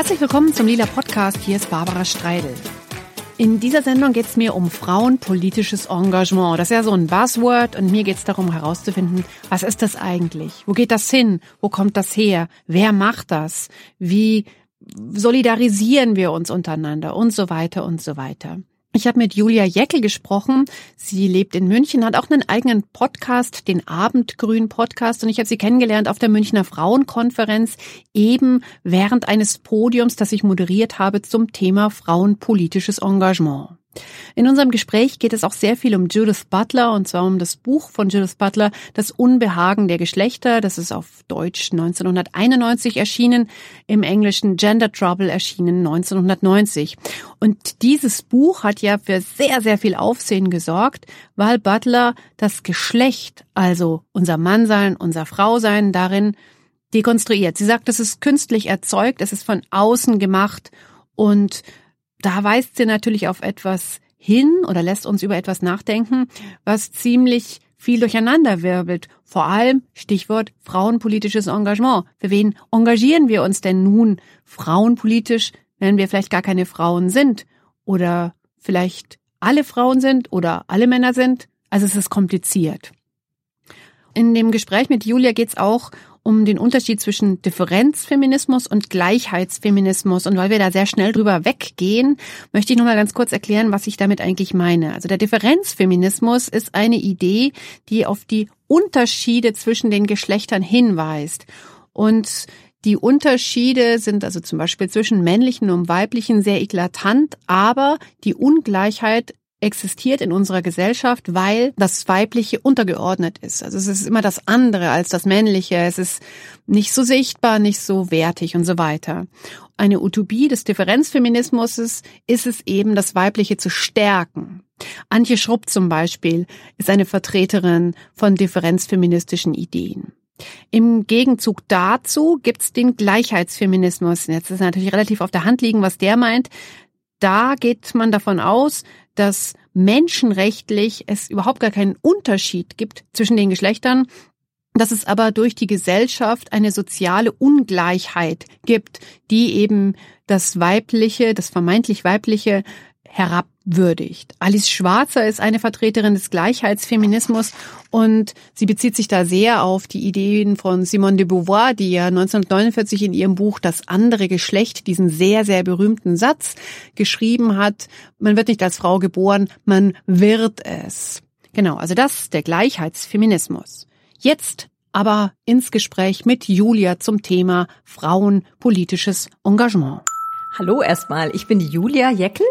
Herzlich willkommen zum Lila Podcast. Hier ist Barbara Streidel. In dieser Sendung geht es mir um frauenpolitisches Engagement. Das ist ja so ein Buzzword und mir geht es darum herauszufinden, was ist das eigentlich? Wo geht das hin? Wo kommt das her? Wer macht das? Wie solidarisieren wir uns untereinander und so weiter und so weiter. Ich habe mit Julia Jeckel gesprochen. Sie lebt in München, hat auch einen eigenen Podcast, den Abendgrün Podcast. Und ich habe sie kennengelernt auf der Münchner Frauenkonferenz, eben während eines Podiums, das ich moderiert habe zum Thema frauenpolitisches Engagement. In unserem Gespräch geht es auch sehr viel um Judith Butler und zwar um das Buch von Judith Butler, Das Unbehagen der Geschlechter. Das ist auf Deutsch 1991 erschienen, im Englischen Gender Trouble erschienen 1990. Und dieses Buch hat ja für sehr, sehr viel Aufsehen gesorgt, weil Butler das Geschlecht, also unser Mannsein, unser Frausein darin dekonstruiert. Sie sagt, es ist künstlich erzeugt, es ist von außen gemacht und da weist sie natürlich auf etwas hin oder lässt uns über etwas nachdenken, was ziemlich viel durcheinander wirbelt. Vor allem Stichwort frauenpolitisches Engagement. Für wen engagieren wir uns denn nun frauenpolitisch, wenn wir vielleicht gar keine Frauen sind oder vielleicht alle Frauen sind oder alle Männer sind? Also es ist kompliziert. In dem Gespräch mit Julia geht es auch um den Unterschied zwischen Differenzfeminismus und Gleichheitsfeminismus. Und weil wir da sehr schnell drüber weggehen, möchte ich noch mal ganz kurz erklären, was ich damit eigentlich meine. Also der Differenzfeminismus ist eine Idee, die auf die Unterschiede zwischen den Geschlechtern hinweist. Und die Unterschiede sind also zum Beispiel zwischen männlichen und weiblichen sehr eklatant, aber die Ungleichheit existiert in unserer Gesellschaft, weil das Weibliche untergeordnet ist. Also es ist immer das andere als das Männliche. Es ist nicht so sichtbar, nicht so wertig und so weiter. Eine Utopie des Differenzfeminismus ist es eben, das Weibliche zu stärken. Antje Schrupp zum Beispiel ist eine Vertreterin von differenzfeministischen Ideen. Im Gegenzug dazu gibt's den Gleichheitsfeminismus. Jetzt ist natürlich relativ auf der Hand liegen, was der meint. Da geht man davon aus, dass menschenrechtlich es überhaupt gar keinen Unterschied gibt zwischen den Geschlechtern, dass es aber durch die Gesellschaft eine soziale Ungleichheit gibt, die eben das Weibliche, das vermeintlich Weibliche herabwürdigt. Alice Schwarzer ist eine Vertreterin des Gleichheitsfeminismus und sie bezieht sich da sehr auf die Ideen von Simone de Beauvoir, die ja 1949 in ihrem Buch Das andere Geschlecht diesen sehr, sehr berühmten Satz geschrieben hat. Man wird nicht als Frau geboren, man wird es. Genau, also das ist der Gleichheitsfeminismus. Jetzt aber ins Gespräch mit Julia zum Thema Frauenpolitisches Engagement. Hallo erstmal, ich bin Julia Jeckel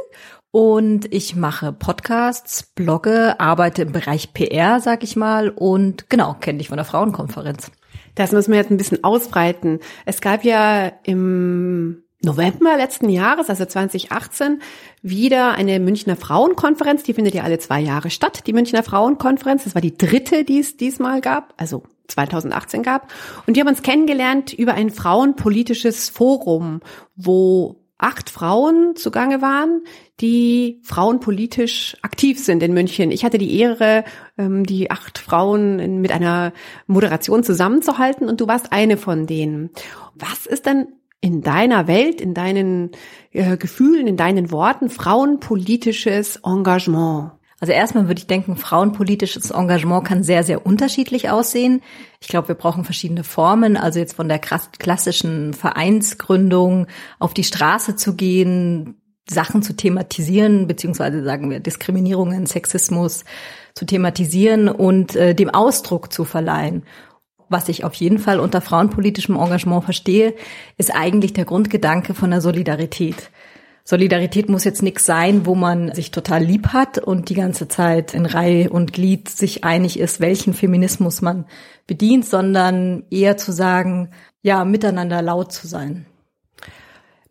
und ich mache Podcasts, blogge, arbeite im Bereich PR, sag ich mal, und genau, kenne dich von der Frauenkonferenz. Das müssen wir jetzt ein bisschen ausbreiten. Es gab ja im November letzten Jahres, also 2018, wieder eine Münchner Frauenkonferenz. Die findet ja alle zwei Jahre statt, die Münchner Frauenkonferenz. Das war die dritte, die es diesmal gab, also 2018 gab. Und wir haben uns kennengelernt über ein frauenpolitisches Forum, wo acht Frauen zugange waren, die frauenpolitisch aktiv sind in München. Ich hatte die Ehre, ähm, die acht Frauen mit einer Moderation zusammenzuhalten und du warst eine von denen. Was ist denn in deiner Welt, in deinen äh, Gefühlen, in deinen Worten frauenpolitisches Engagement? Also erstmal würde ich denken, frauenpolitisches Engagement kann sehr, sehr unterschiedlich aussehen. Ich glaube, wir brauchen verschiedene Formen. Also jetzt von der klassischen Vereinsgründung auf die Straße zu gehen, Sachen zu thematisieren, beziehungsweise sagen wir Diskriminierungen, Sexismus zu thematisieren und äh, dem Ausdruck zu verleihen. Was ich auf jeden Fall unter frauenpolitischem Engagement verstehe, ist eigentlich der Grundgedanke von der Solidarität. Solidarität muss jetzt nichts sein, wo man sich total lieb hat und die ganze Zeit in Reihe und Glied sich einig ist, welchen Feminismus man bedient, sondern eher zu sagen, ja, miteinander laut zu sein.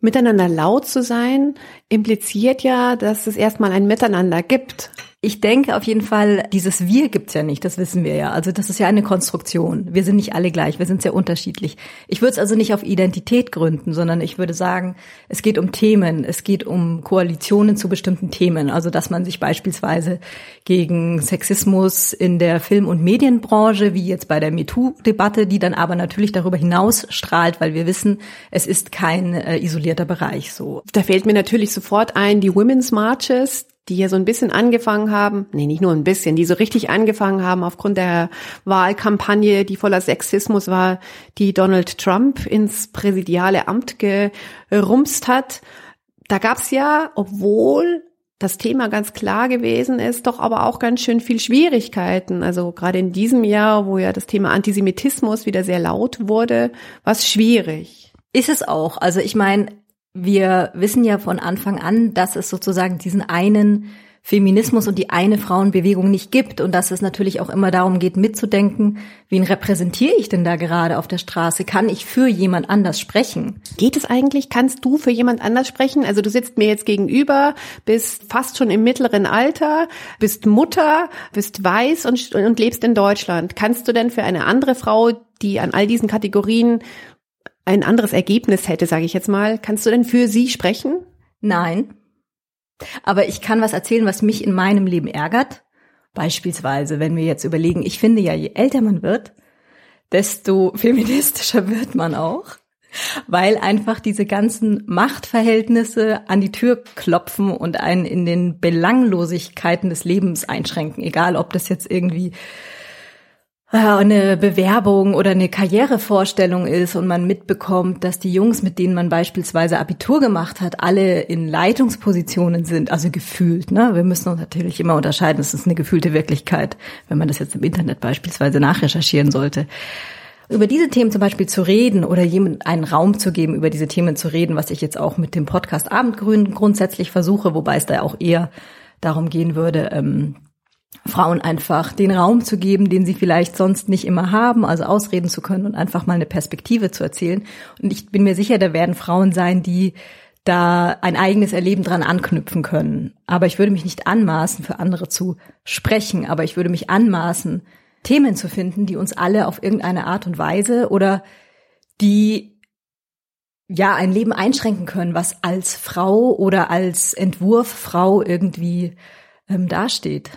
Miteinander laut zu sein impliziert ja, dass es erstmal ein Miteinander gibt. Ich denke auf jeden Fall, dieses Wir gibt's ja nicht, das wissen wir ja. Also das ist ja eine Konstruktion. Wir sind nicht alle gleich, wir sind sehr unterschiedlich. Ich würde es also nicht auf Identität gründen, sondern ich würde sagen, es geht um Themen, es geht um Koalitionen zu bestimmten Themen. Also dass man sich beispielsweise gegen Sexismus in der Film- und Medienbranche, wie jetzt bei der MeToo-Debatte, die dann aber natürlich darüber hinaus strahlt, weil wir wissen, es ist kein äh, isolierter Bereich so. Da fällt mir natürlich sofort ein, die Women's Marches, die hier so ein bisschen angefangen haben, nee, nicht nur ein bisschen, die so richtig angefangen haben aufgrund der Wahlkampagne, die voller Sexismus war, die Donald Trump ins präsidiale Amt gerumst hat. Da gab's ja, obwohl das Thema ganz klar gewesen ist, doch aber auch ganz schön viel Schwierigkeiten. Also gerade in diesem Jahr, wo ja das Thema Antisemitismus wieder sehr laut wurde, war es schwierig. Ist es auch. Also ich meine, wir wissen ja von Anfang an, dass es sozusagen diesen einen Feminismus und die eine Frauenbewegung nicht gibt und dass es natürlich auch immer darum geht, mitzudenken, wen repräsentiere ich denn da gerade auf der Straße? Kann ich für jemand anders sprechen? Geht es eigentlich? Kannst du für jemand anders sprechen? Also du sitzt mir jetzt gegenüber, bist fast schon im mittleren Alter, bist Mutter, bist weiß und, und lebst in Deutschland. Kannst du denn für eine andere Frau, die an all diesen Kategorien ein anderes Ergebnis hätte, sage ich jetzt mal. Kannst du denn für sie sprechen? Nein. Aber ich kann was erzählen, was mich in meinem Leben ärgert. Beispielsweise, wenn wir jetzt überlegen, ich finde ja, je älter man wird, desto feministischer wird man auch, weil einfach diese ganzen Machtverhältnisse an die Tür klopfen und einen in den Belanglosigkeiten des Lebens einschränken, egal ob das jetzt irgendwie eine Bewerbung oder eine Karrierevorstellung ist und man mitbekommt, dass die Jungs, mit denen man beispielsweise Abitur gemacht hat, alle in Leitungspositionen sind, also gefühlt. Ne? Wir müssen uns natürlich immer unterscheiden, es ist eine gefühlte Wirklichkeit, wenn man das jetzt im Internet beispielsweise nachrecherchieren sollte. Über diese Themen zum Beispiel zu reden oder jemandem einen Raum zu geben, über diese Themen zu reden, was ich jetzt auch mit dem Podcast Abendgrün grundsätzlich versuche, wobei es da auch eher darum gehen würde, ähm, Frauen einfach den Raum zu geben, den sie vielleicht sonst nicht immer haben, also ausreden zu können und einfach mal eine Perspektive zu erzählen. Und ich bin mir sicher, da werden Frauen sein, die da ein eigenes Erleben dran anknüpfen können. Aber ich würde mich nicht anmaßen, für andere zu sprechen, aber ich würde mich anmaßen, Themen zu finden, die uns alle auf irgendeine Art und Weise oder die ja ein Leben einschränken können, was als Frau oder als Entwurf Frau irgendwie ähm, dasteht.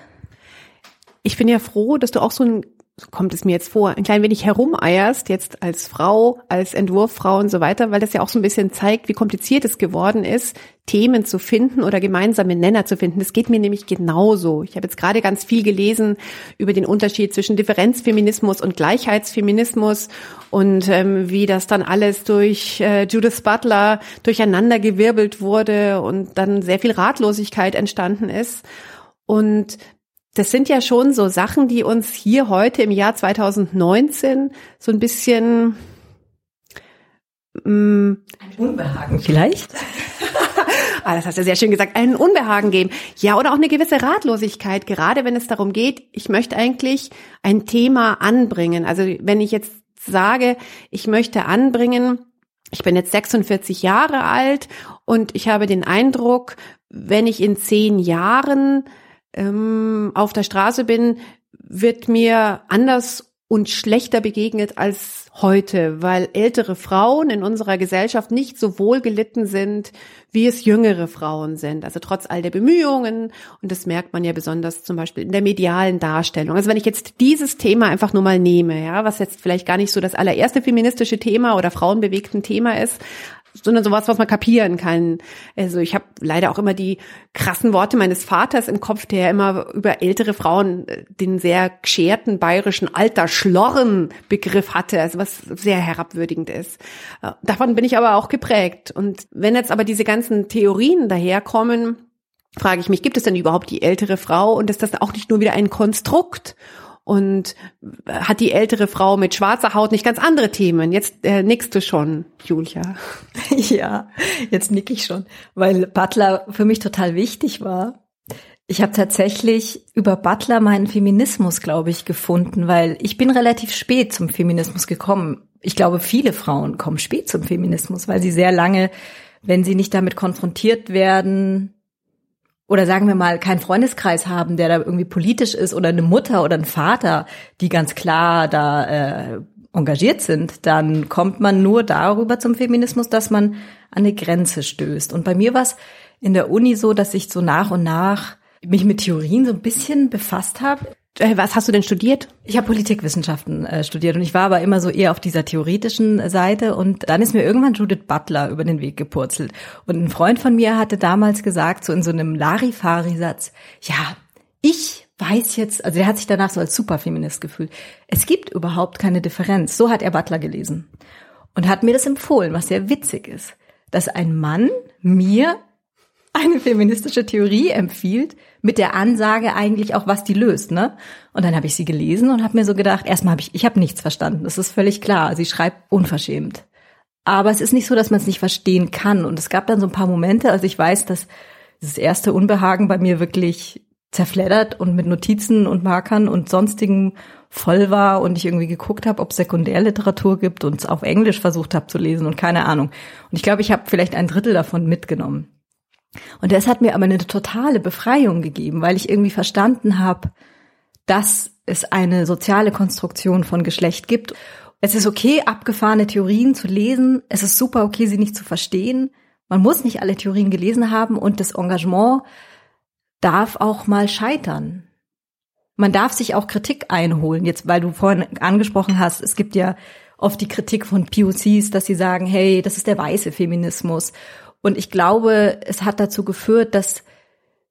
Ich bin ja froh, dass du auch so ein, so kommt es mir jetzt vor, ein klein wenig herumeierst, jetzt als Frau, als Entwurffrau und so weiter, weil das ja auch so ein bisschen zeigt, wie kompliziert es geworden ist, Themen zu finden oder gemeinsame Nenner zu finden. Das geht mir nämlich genauso. Ich habe jetzt gerade ganz viel gelesen über den Unterschied zwischen Differenzfeminismus und Gleichheitsfeminismus und ähm, wie das dann alles durch äh, Judith Butler durcheinandergewirbelt wurde und dann sehr viel Ratlosigkeit entstanden ist. Und das sind ja schon so Sachen, die uns hier heute im Jahr 2019 so ein bisschen mm, ein Unbehagen vielleicht. ah, das hast du sehr schön gesagt, einen Unbehagen geben. Ja, oder auch eine gewisse Ratlosigkeit, gerade wenn es darum geht, ich möchte eigentlich ein Thema anbringen. Also wenn ich jetzt sage, ich möchte anbringen, ich bin jetzt 46 Jahre alt und ich habe den Eindruck, wenn ich in zehn Jahren ähm, auf der Straße bin, wird mir anders und schlechter begegnet als heute, weil ältere Frauen in unserer Gesellschaft nicht so wohl gelitten sind, wie es jüngere Frauen sind. Also trotz all der Bemühungen. Und das merkt man ja besonders zum Beispiel in der medialen Darstellung. Also wenn ich jetzt dieses Thema einfach nur mal nehme, ja, was jetzt vielleicht gar nicht so das allererste feministische Thema oder frauenbewegten Thema ist, sondern sowas, was man kapieren kann. Also ich habe leider auch immer die krassen Worte meines Vaters im Kopf, der immer über ältere Frauen äh, den sehr gescherten bayerischen alter Schlorren Begriff hatte, also was sehr herabwürdigend ist. Äh, davon bin ich aber auch geprägt. Und wenn jetzt aber diese ganzen Theorien daherkommen, frage ich mich, gibt es denn überhaupt die ältere Frau und ist das auch nicht nur wieder ein Konstrukt? Und hat die ältere Frau mit schwarzer Haut nicht ganz andere Themen? Jetzt äh, nickst du schon, Julia. Ja, jetzt nick ich schon, weil Butler für mich total wichtig war. Ich habe tatsächlich über Butler meinen Feminismus, glaube ich, gefunden, weil ich bin relativ spät zum Feminismus gekommen. Ich glaube, viele Frauen kommen spät zum Feminismus, weil sie sehr lange, wenn sie nicht damit konfrontiert werden, oder sagen wir mal keinen Freundeskreis haben, der da irgendwie politisch ist oder eine Mutter oder ein Vater, die ganz klar da äh, engagiert sind, dann kommt man nur darüber zum Feminismus, dass man an eine Grenze stößt. Und bei mir war es in der Uni so, dass ich so nach und nach mich mit Theorien so ein bisschen befasst habe. Äh, was hast du denn studiert? Ich habe Politikwissenschaften äh, studiert und ich war aber immer so eher auf dieser theoretischen Seite und dann ist mir irgendwann Judith Butler über den Weg gepurzelt. Und ein Freund von mir hatte damals gesagt, so in so einem Larifari-Satz, ja, ich weiß jetzt, also er hat sich danach so als Superfeminist gefühlt. Es gibt überhaupt keine Differenz. So hat er Butler gelesen und hat mir das empfohlen, was sehr witzig ist, dass ein Mann mir eine feministische Theorie empfiehlt, mit der Ansage eigentlich auch, was die löst, ne? Und dann habe ich sie gelesen und habe mir so gedacht, erstmal habe ich, ich habe nichts verstanden. Das ist völlig klar. Sie schreibt unverschämt. Aber es ist nicht so, dass man es nicht verstehen kann. Und es gab dann so ein paar Momente, also ich weiß, dass das erste Unbehagen bei mir wirklich zerfleddert und mit Notizen und Markern und sonstigen voll war und ich irgendwie geguckt habe, ob es Sekundärliteratur gibt und es auf Englisch versucht habe zu lesen und keine Ahnung. Und ich glaube, ich habe vielleicht ein Drittel davon mitgenommen. Und das hat mir aber eine totale Befreiung gegeben, weil ich irgendwie verstanden habe, dass es eine soziale Konstruktion von Geschlecht gibt. Es ist okay, abgefahrene Theorien zu lesen. Es ist super okay, sie nicht zu verstehen. Man muss nicht alle Theorien gelesen haben und das Engagement darf auch mal scheitern. Man darf sich auch Kritik einholen. Jetzt, weil du vorhin angesprochen hast, es gibt ja oft die Kritik von POCs, dass sie sagen, hey, das ist der weiße Feminismus. Und ich glaube, es hat dazu geführt, dass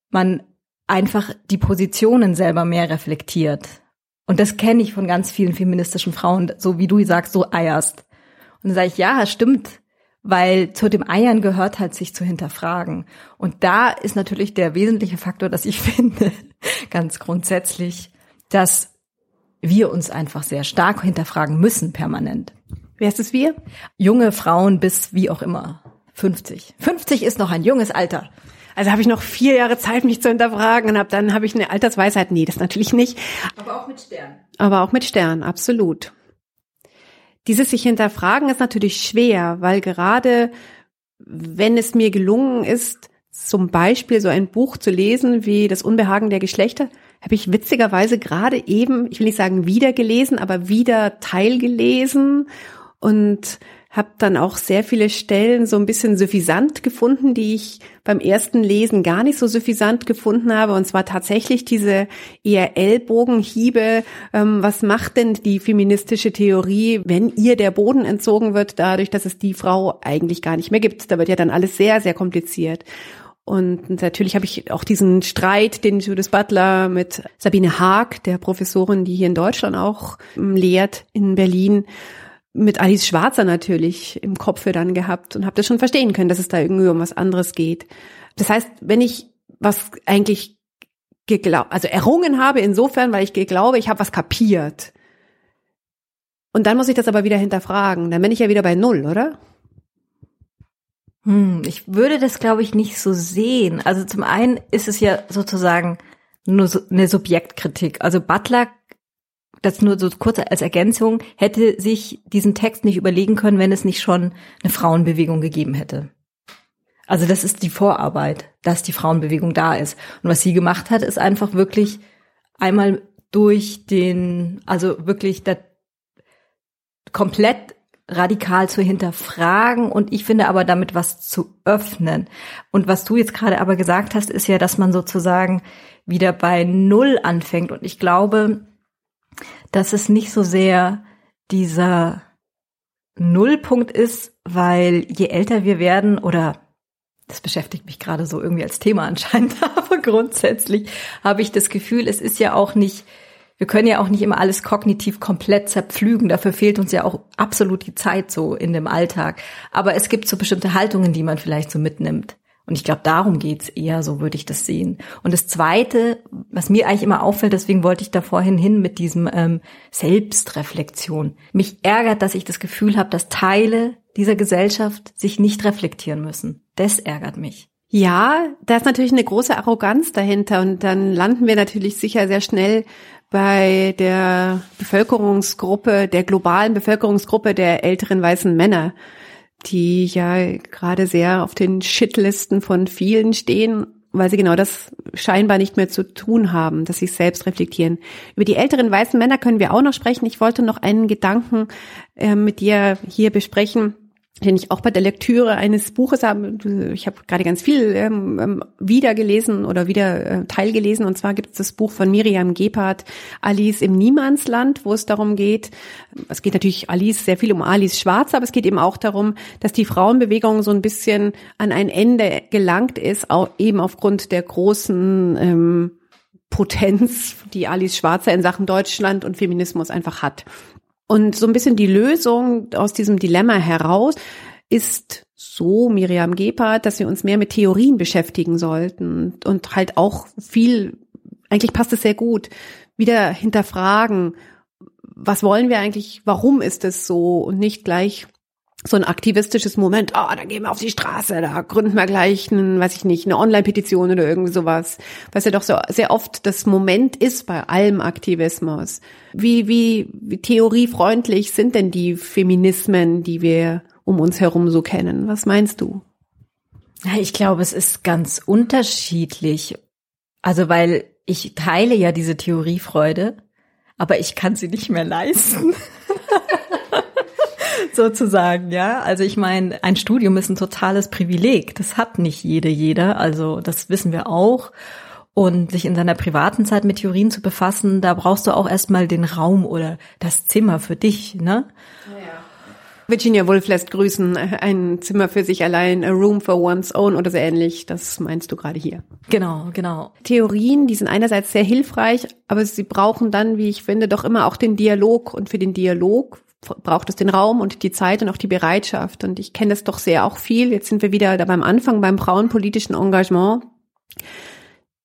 man einfach die Positionen selber mehr reflektiert. Und das kenne ich von ganz vielen feministischen Frauen, so wie du sagst, so eierst. Und dann sage ich, ja, stimmt, weil zu dem Eiern gehört halt, sich zu hinterfragen. Und da ist natürlich der wesentliche Faktor, dass ich finde, ganz grundsätzlich, dass wir uns einfach sehr stark hinterfragen müssen, permanent. Wer ist es wir? Junge Frauen bis wie auch immer. 50. 50 ist noch ein junges Alter. Also habe ich noch vier Jahre Zeit, mich zu hinterfragen und hab, dann habe ich eine Altersweisheit. Nee, das natürlich nicht. Aber auch mit Stern. Aber auch mit Stern, absolut. Dieses sich hinterfragen ist natürlich schwer, weil gerade wenn es mir gelungen ist, zum Beispiel so ein Buch zu lesen wie Das Unbehagen der Geschlechter, habe ich witzigerweise gerade eben, ich will nicht sagen wieder gelesen, aber wieder teilgelesen und habe dann auch sehr viele Stellen so ein bisschen suffisant gefunden, die ich beim ersten Lesen gar nicht so suffisant gefunden habe. Und zwar tatsächlich diese eher Ellbogenhiebe. Ähm, was macht denn die feministische Theorie, wenn ihr der Boden entzogen wird, dadurch, dass es die Frau eigentlich gar nicht mehr gibt? Da wird ja dann alles sehr, sehr kompliziert. Und natürlich habe ich auch diesen Streit, den Judith Butler mit Sabine Haag, der Professorin, die hier in Deutschland auch ähm, lehrt in Berlin, mit Alice Schwarzer natürlich im Kopfe dann gehabt und habe das schon verstehen können, dass es da irgendwie um was anderes geht. Das heißt, wenn ich was eigentlich geglaubt, also errungen habe insofern, weil ich glaube, ich habe was kapiert. Und dann muss ich das aber wieder hinterfragen. Dann bin ich ja wieder bei Null, oder? Hm, ich würde das, glaube ich, nicht so sehen. Also zum einen ist es ja sozusagen nur so eine Subjektkritik. Also Butler das nur so kurz als Ergänzung, hätte sich diesen Text nicht überlegen können, wenn es nicht schon eine Frauenbewegung gegeben hätte. Also das ist die Vorarbeit, dass die Frauenbewegung da ist. Und was sie gemacht hat, ist einfach wirklich einmal durch den, also wirklich das komplett radikal zu hinterfragen und ich finde aber damit was zu öffnen. Und was du jetzt gerade aber gesagt hast, ist ja, dass man sozusagen wieder bei Null anfängt. Und ich glaube, dass es nicht so sehr dieser Nullpunkt ist, weil je älter wir werden oder das beschäftigt mich gerade so irgendwie als Thema anscheinend, aber grundsätzlich habe ich das Gefühl, es ist ja auch nicht, wir können ja auch nicht immer alles kognitiv komplett zerpflügen. Dafür fehlt uns ja auch absolut die Zeit so in dem Alltag. Aber es gibt so bestimmte Haltungen, die man vielleicht so mitnimmt. Und ich glaube, darum geht's eher, so würde ich das sehen. Und das Zweite, was mir eigentlich immer auffällt, deswegen wollte ich da vorhin hin mit diesem ähm, Selbstreflexion. Mich ärgert, dass ich das Gefühl habe, dass Teile dieser Gesellschaft sich nicht reflektieren müssen. Das ärgert mich. Ja, da ist natürlich eine große Arroganz dahinter und dann landen wir natürlich sicher sehr schnell bei der Bevölkerungsgruppe, der globalen Bevölkerungsgruppe der älteren weißen Männer die ja gerade sehr auf den Shitlisten von vielen stehen. weil sie genau das scheinbar nicht mehr zu tun haben, dass sie selbst reflektieren. Über die älteren weißen Männer können wir auch noch sprechen. Ich wollte noch einen Gedanken äh, mit dir hier besprechen den ich auch bei der Lektüre eines Buches habe. Ich habe gerade ganz viel ähm, ähm, wieder gelesen oder wieder äh, teilgelesen. Und zwar gibt es das Buch von Miriam Gebhardt, Alice im Niemandsland, wo es darum geht, es geht natürlich Alice sehr viel um Alice Schwarz, aber es geht eben auch darum, dass die Frauenbewegung so ein bisschen an ein Ende gelangt ist, auch eben aufgrund der großen ähm, Potenz, die Alice Schwarzer in Sachen Deutschland und Feminismus einfach hat. Und so ein bisschen die Lösung aus diesem Dilemma heraus ist so Miriam Gebhardt, dass wir uns mehr mit Theorien beschäftigen sollten und halt auch viel, eigentlich passt es sehr gut, wieder hinterfragen, was wollen wir eigentlich, warum ist es so und nicht gleich so ein aktivistisches Moment, oh, da gehen wir auf die Straße, da gründen wir gleich, einen, weiß ich nicht, eine Online-Petition oder irgendwie sowas, was ja doch so sehr oft das Moment ist bei allem Aktivismus. Wie, wie, wie theoriefreundlich sind denn die Feminismen, die wir um uns herum so kennen? Was meinst du? Ich glaube, es ist ganz unterschiedlich. Also, weil ich teile ja diese Theoriefreude, aber ich kann sie nicht mehr leisten. sozusagen, ja. Also ich meine, ein Studium ist ein totales Privileg. Das hat nicht jede, jeder. Also das wissen wir auch. Und sich in seiner privaten Zeit mit Theorien zu befassen, da brauchst du auch erstmal den Raum oder das Zimmer für dich, ne? Virginia Woolf lässt grüßen, ein Zimmer für sich allein, a room for one's own oder so ähnlich. Das meinst du gerade hier. Genau, genau. Theorien, die sind einerseits sehr hilfreich, aber sie brauchen dann, wie ich finde, doch immer auch den Dialog. Und für den Dialog braucht es den Raum und die Zeit und auch die Bereitschaft. Und ich kenne das doch sehr auch viel. Jetzt sind wir wieder da beim Anfang beim frauenpolitischen Engagement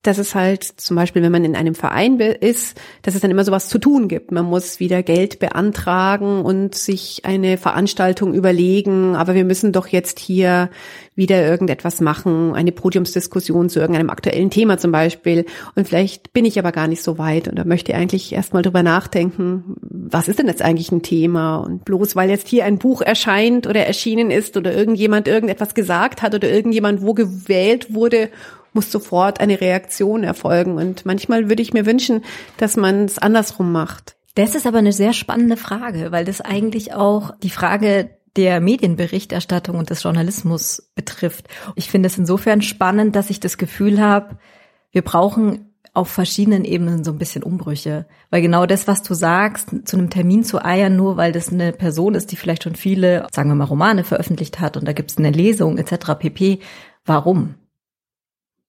dass es halt zum Beispiel, wenn man in einem Verein ist, dass es dann immer sowas zu tun gibt. Man muss wieder Geld beantragen und sich eine Veranstaltung überlegen, aber wir müssen doch jetzt hier wieder irgendetwas machen, eine Podiumsdiskussion zu irgendeinem aktuellen Thema zum Beispiel. Und vielleicht bin ich aber gar nicht so weit oder möchte eigentlich erstmal drüber nachdenken, was ist denn jetzt eigentlich ein Thema? Und bloß weil jetzt hier ein Buch erscheint oder erschienen ist oder irgendjemand irgendetwas gesagt hat oder irgendjemand wo gewählt wurde muss sofort eine Reaktion erfolgen. Und manchmal würde ich mir wünschen, dass man es andersrum macht. Das ist aber eine sehr spannende Frage, weil das eigentlich auch die Frage der Medienberichterstattung und des Journalismus betrifft. Ich finde es insofern spannend, dass ich das Gefühl habe, wir brauchen auf verschiedenen Ebenen so ein bisschen Umbrüche. Weil genau das, was du sagst, zu einem Termin zu eiern, nur weil das eine Person ist, die vielleicht schon viele, sagen wir mal, Romane veröffentlicht hat und da gibt es eine Lesung etc. pp. Warum?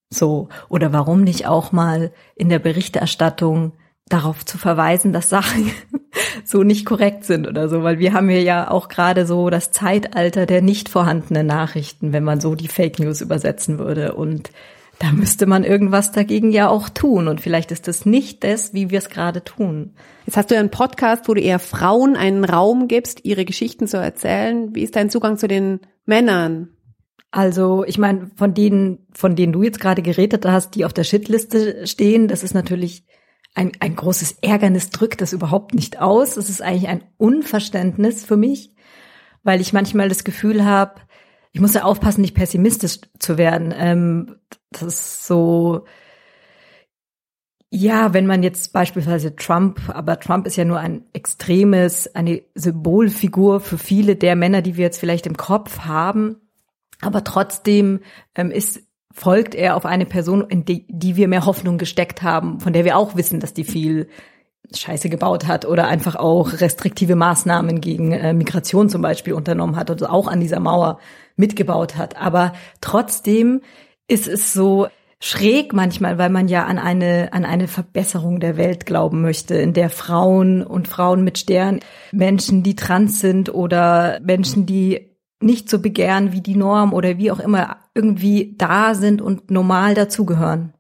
So, oder warum nicht auch mal in der Berichterstattung darauf zu verweisen, dass Sachen so nicht korrekt sind oder so, weil wir haben hier ja auch gerade so das Zeitalter der nicht vorhandenen Nachrichten, wenn man so die Fake News übersetzen würde und da müsste man irgendwas dagegen ja auch tun und vielleicht ist das nicht das, wie wir es gerade tun. Jetzt hast du ja einen Podcast, wo du eher Frauen einen Raum gibst, ihre Geschichten zu erzählen. Wie ist dein Zugang zu den Männern? Also ich meine, von denen, von denen du jetzt gerade geredet hast, die auf der Shitliste stehen, das ist natürlich ein, ein großes Ärgernis, drückt das überhaupt nicht aus. Das ist eigentlich ein Unverständnis für mich, weil ich manchmal das Gefühl habe, ich muss ja aufpassen, nicht pessimistisch zu werden. Ähm, das ist so, ja, wenn man jetzt beispielsweise Trump, aber Trump ist ja nur ein extremes, eine Symbolfigur für viele der Männer, die wir jetzt vielleicht im Kopf haben. Aber trotzdem ähm, ist, folgt er auf eine Person, in die, die wir mehr Hoffnung gesteckt haben, von der wir auch wissen, dass die viel Scheiße gebaut hat oder einfach auch restriktive Maßnahmen gegen äh, Migration zum Beispiel unternommen hat und auch an dieser Mauer mitgebaut hat. Aber trotzdem ist es so schräg manchmal, weil man ja an eine, an eine Verbesserung der Welt glauben möchte, in der Frauen und Frauen mit Stern, Menschen, die trans sind oder Menschen, die nicht so begehren wie die Norm oder wie auch immer irgendwie da sind und normal dazugehören.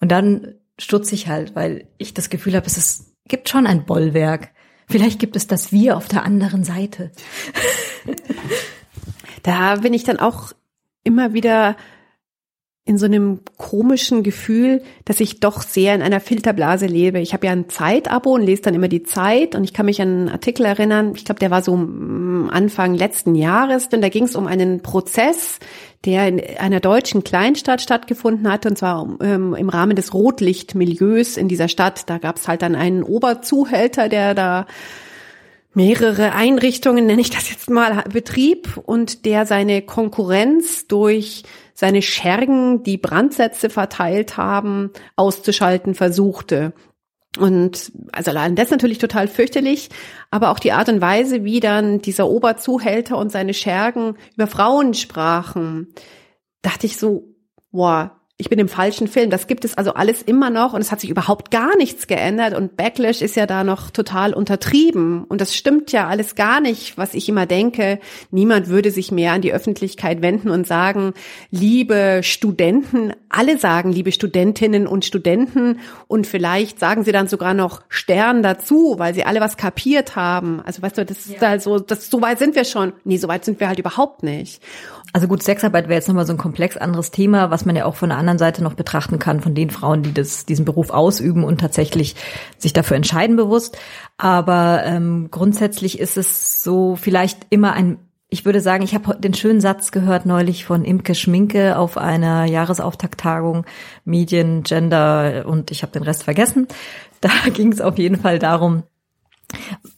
Und dann stutze ich halt, weil ich das Gefühl habe, es ist, gibt schon ein Bollwerk. Vielleicht gibt es das Wir auf der anderen Seite. da bin ich dann auch immer wieder in so einem komischen Gefühl, dass ich doch sehr in einer Filterblase lebe. Ich habe ja ein Zeitabo und lese dann immer die Zeit und ich kann mich an einen Artikel erinnern, ich glaube, der war so Anfang letzten Jahres, denn da ging es um einen Prozess, der in einer deutschen Kleinstadt stattgefunden hat, und zwar ähm, im Rahmen des Rotlichtmilieus in dieser Stadt. Da gab es halt dann einen Oberzuhälter, der da mehrere Einrichtungen, nenne ich das jetzt mal, betrieb und der seine Konkurrenz durch seine Schergen, die Brandsätze verteilt haben, auszuschalten versuchte. Und also allein das natürlich total fürchterlich, aber auch die Art und Weise, wie dann dieser Oberzuhälter und seine Schergen über Frauen sprachen, dachte ich so, boah, ich bin im falschen Film. Das gibt es also alles immer noch und es hat sich überhaupt gar nichts geändert und Backlash ist ja da noch total untertrieben und das stimmt ja alles gar nicht, was ich immer denke. Niemand würde sich mehr an die Öffentlichkeit wenden und sagen, liebe Studenten, alle sagen, liebe Studentinnen und Studenten und vielleicht sagen sie dann sogar noch Stern dazu, weil sie alle was kapiert haben. Also weißt du, das ja. ist also, das, so weit sind wir schon. Nee, so weit sind wir halt überhaupt nicht. Also gut, Sexarbeit wäre jetzt nochmal so ein komplex anderes Thema, was man ja auch von der anderen Seite noch betrachten kann, von den Frauen, die das, diesen Beruf ausüben und tatsächlich sich dafür entscheiden bewusst. Aber ähm, grundsätzlich ist es so vielleicht immer ein ich würde sagen, ich habe den schönen Satz gehört neulich von Imke Schminke auf einer Jahresauftakttagung Medien, Gender und ich habe den Rest vergessen. Da ging es auf jeden Fall darum,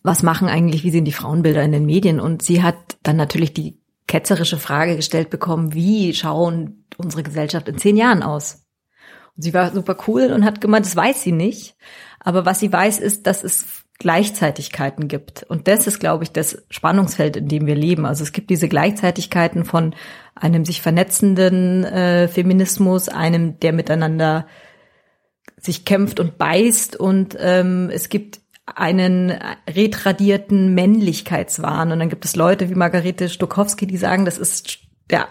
was machen eigentlich, wie sehen die Frauenbilder in den Medien? Und sie hat dann natürlich die ketzerische Frage gestellt bekommen, wie schauen unsere Gesellschaft in zehn Jahren aus? Und sie war super cool und hat gemeint, das weiß sie nicht. Aber was sie weiß, ist, dass es Gleichzeitigkeiten gibt. Und das ist, glaube ich, das Spannungsfeld, in dem wir leben. Also es gibt diese Gleichzeitigkeiten von einem sich vernetzenden äh, Feminismus, einem, der miteinander sich kämpft und beißt. Und ähm, es gibt einen retradierten Männlichkeitswahn. Und dann gibt es Leute wie Margarete Stokowski, die sagen, das ist der,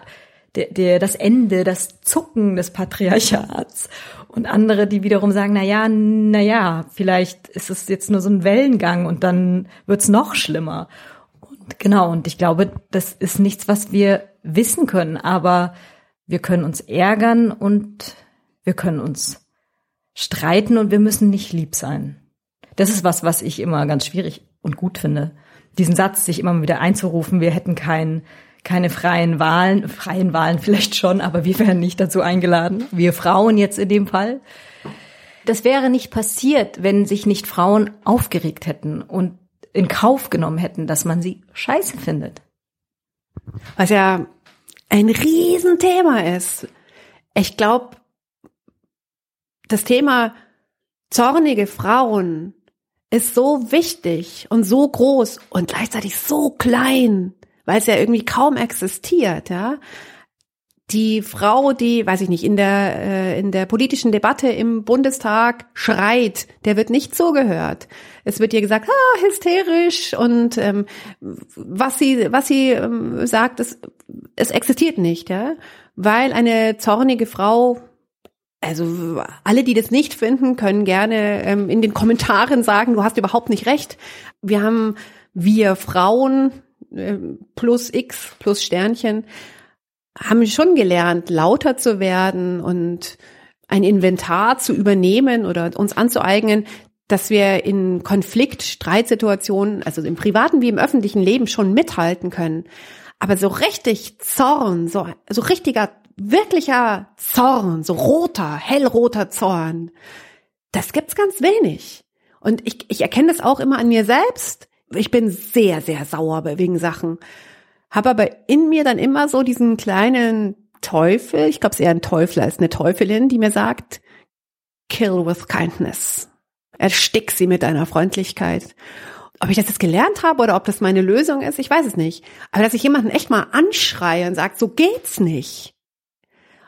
der, der, das Ende, das Zucken des Patriarchats. Und andere, die wiederum sagen, na ja, na ja, vielleicht ist es jetzt nur so ein Wellengang und dann wird's noch schlimmer. Und genau, und ich glaube, das ist nichts, was wir wissen können, aber wir können uns ärgern und wir können uns streiten und wir müssen nicht lieb sein. Das ist was, was ich immer ganz schwierig und gut finde. Diesen Satz, sich immer wieder einzurufen, wir hätten kein, keine freien Wahlen, freien Wahlen vielleicht schon, aber wir wären nicht dazu eingeladen. Wir Frauen jetzt in dem Fall. Das wäre nicht passiert, wenn sich nicht Frauen aufgeregt hätten und in Kauf genommen hätten, dass man sie scheiße findet. Was ja ein Riesenthema ist. Ich glaube, das Thema zornige Frauen ist so wichtig und so groß und gleichzeitig so klein, weil es ja irgendwie kaum existiert, ja. Die Frau, die, weiß ich nicht, in der äh, in der politischen Debatte im Bundestag schreit, der wird nicht zugehört. Es wird ihr gesagt, ah, hysterisch und ähm, was sie was sie ähm, sagt, es, es existiert nicht, ja, weil eine zornige Frau also alle, die das nicht finden, können gerne ähm, in den Kommentaren sagen, du hast überhaupt nicht recht. Wir haben, wir Frauen äh, plus X plus Sternchen, haben schon gelernt, lauter zu werden und ein Inventar zu übernehmen oder uns anzueignen, dass wir in Konflikt, Streitsituationen, also im privaten wie im öffentlichen Leben schon mithalten können. Aber so richtig Zorn, so, so richtiger wirklicher Zorn, so roter, hellroter Zorn, das gibt's ganz wenig. Und ich, ich erkenne das auch immer an mir selbst. Ich bin sehr, sehr sauer wegen Sachen. Habe aber in mir dann immer so diesen kleinen Teufel, ich glaube, es ist eher ein Teufel als eine Teufelin, die mir sagt, kill with kindness. Erstick sie mit deiner Freundlichkeit. Ob ich das jetzt gelernt habe oder ob das meine Lösung ist, ich weiß es nicht. Aber dass ich jemanden echt mal anschreie und sage, so geht's nicht